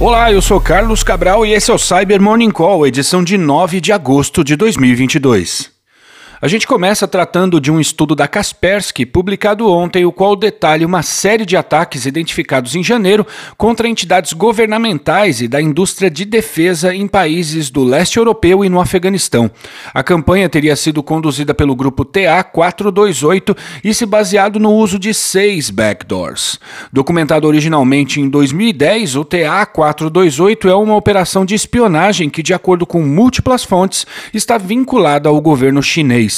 Olá, eu sou Carlos Cabral e esse é o Cyber Morning Call, edição de 9 de agosto de 2022. A gente começa tratando de um estudo da Kaspersky, publicado ontem, o qual detalha uma série de ataques identificados em janeiro contra entidades governamentais e da indústria de defesa em países do leste europeu e no Afeganistão. A campanha teria sido conduzida pelo grupo TA428 e se baseado no uso de seis backdoors. Documentado originalmente em 2010, o TA428 é uma operação de espionagem que, de acordo com múltiplas fontes, está vinculada ao governo chinês.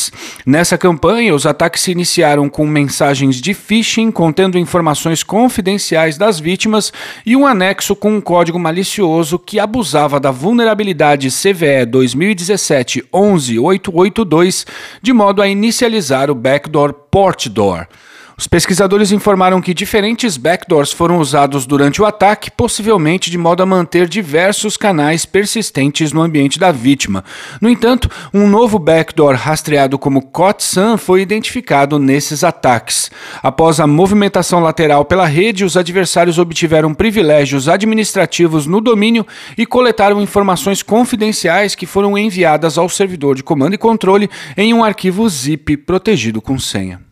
Nessa campanha, os ataques se iniciaram com mensagens de phishing contendo informações confidenciais das vítimas e um anexo com um código malicioso que abusava da vulnerabilidade CVE 2017-11882 de modo a inicializar o backdoor port door. Os pesquisadores informaram que diferentes backdoors foram usados durante o ataque, possivelmente de modo a manter diversos canais persistentes no ambiente da vítima. No entanto, um novo backdoor rastreado como COTSAN foi identificado nesses ataques. Após a movimentação lateral pela rede, os adversários obtiveram privilégios administrativos no domínio e coletaram informações confidenciais que foram enviadas ao servidor de comando e controle em um arquivo zip protegido com senha.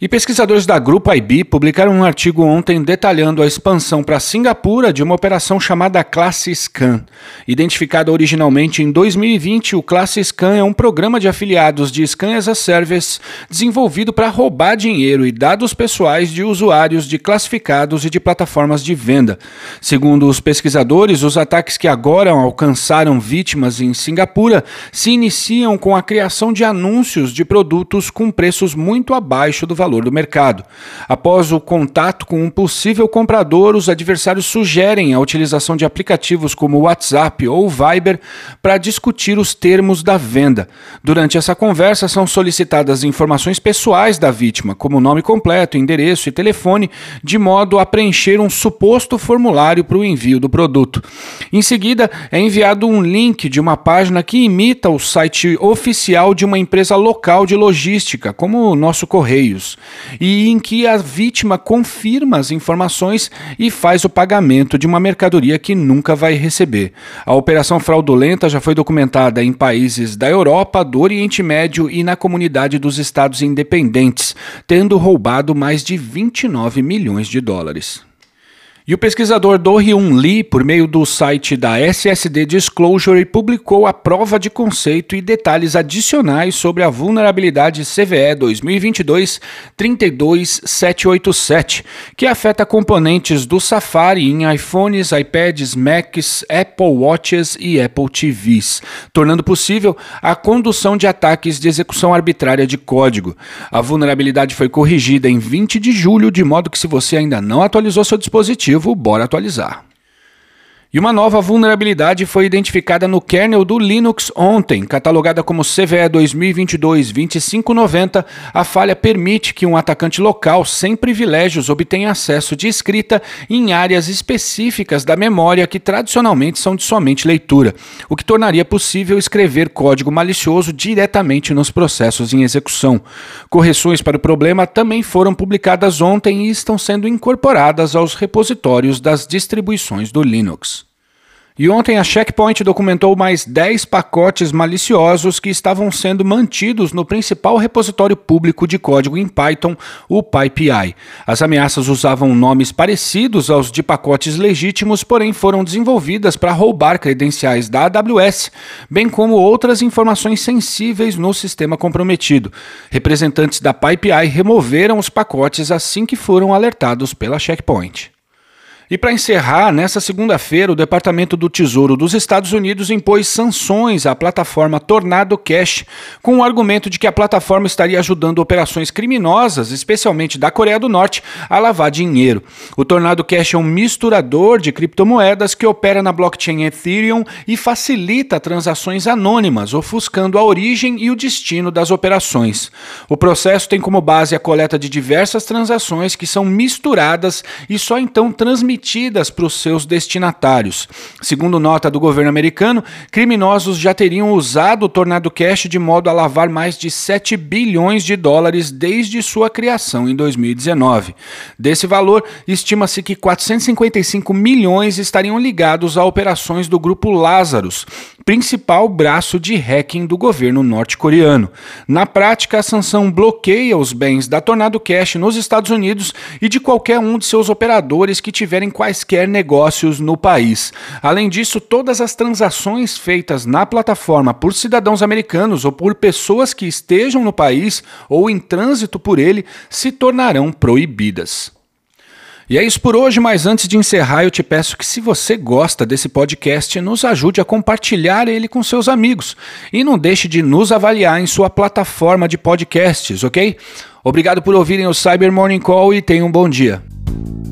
E pesquisadores da Grupo IB publicaram um artigo ontem detalhando a expansão para Singapura de uma operação chamada Classe Scan. Identificada originalmente em 2020, o Classe Scan é um programa de afiliados de Scan as a Service desenvolvido para roubar dinheiro e dados pessoais de usuários de classificados e de plataformas de venda. Segundo os pesquisadores, os ataques que agora alcançaram vítimas em Singapura se iniciam com a criação de anúncios de produtos com preços muito abaixo do valor do mercado. Após o contato com um possível comprador, os adversários sugerem a utilização de aplicativos como WhatsApp ou Viber para discutir os termos da venda. Durante essa conversa, são solicitadas informações pessoais da vítima, como nome completo, endereço e telefone, de modo a preencher um suposto formulário para o envio do produto. Em seguida, é enviado um link de uma página que imita o site oficial de uma empresa local de logística, como o nosso Correios e em que a vítima confirma as informações e faz o pagamento de uma mercadoria que nunca vai receber. A operação fraudulenta já foi documentada em países da Europa, do Oriente Médio e na comunidade dos Estados Independentes, tendo roubado mais de 29 milhões de dólares. E o pesquisador Do Hyun Lee, por meio do site da SSD Disclosure, publicou a prova de conceito e detalhes adicionais sobre a vulnerabilidade CVE 2022-32787, que afeta componentes do Safari em iPhones, iPads, Macs, Apple Watches e Apple TVs, tornando possível a condução de ataques de execução arbitrária de código. A vulnerabilidade foi corrigida em 20 de julho, de modo que se você ainda não atualizou seu dispositivo, bora atualizar. E uma nova vulnerabilidade foi identificada no kernel do Linux ontem, catalogada como CVE 2022-2590. A falha permite que um atacante local sem privilégios obtenha acesso de escrita em áreas específicas da memória que tradicionalmente são de somente leitura, o que tornaria possível escrever código malicioso diretamente nos processos em execução. Correções para o problema também foram publicadas ontem e estão sendo incorporadas aos repositórios das distribuições do Linux. E ontem a Checkpoint documentou mais 10 pacotes maliciosos que estavam sendo mantidos no principal repositório público de código em Python, o PyPI. As ameaças usavam nomes parecidos aos de pacotes legítimos, porém foram desenvolvidas para roubar credenciais da AWS, bem como outras informações sensíveis no sistema comprometido. Representantes da PyPI removeram os pacotes assim que foram alertados pela Checkpoint. E para encerrar, nessa segunda-feira, o Departamento do Tesouro dos Estados Unidos impôs sanções à plataforma Tornado Cash, com o argumento de que a plataforma estaria ajudando operações criminosas, especialmente da Coreia do Norte, a lavar dinheiro. O Tornado Cash é um misturador de criptomoedas que opera na blockchain Ethereum e facilita transações anônimas, ofuscando a origem e o destino das operações. O processo tem como base a coleta de diversas transações que são misturadas e só então transmitidas remetidas para os seus destinatários. Segundo nota do governo americano, criminosos já teriam usado o Tornado Cash de modo a lavar mais de 7 bilhões de dólares desde sua criação em 2019. Desse valor, estima-se que 455 milhões estariam ligados a operações do grupo Lazarus, principal braço de hacking do governo norte-coreano. Na prática, a sanção bloqueia os bens da Tornado Cash nos Estados Unidos e de qualquer um de seus operadores que tiverem quaisquer negócios no país. Além disso, todas as transações feitas na plataforma por cidadãos americanos ou por pessoas que estejam no país ou em trânsito por ele se tornarão proibidas. E é isso por hoje, mas antes de encerrar, eu te peço que, se você gosta desse podcast, nos ajude a compartilhar ele com seus amigos. E não deixe de nos avaliar em sua plataforma de podcasts, ok? Obrigado por ouvirem o Cyber Morning Call e tenham um bom dia.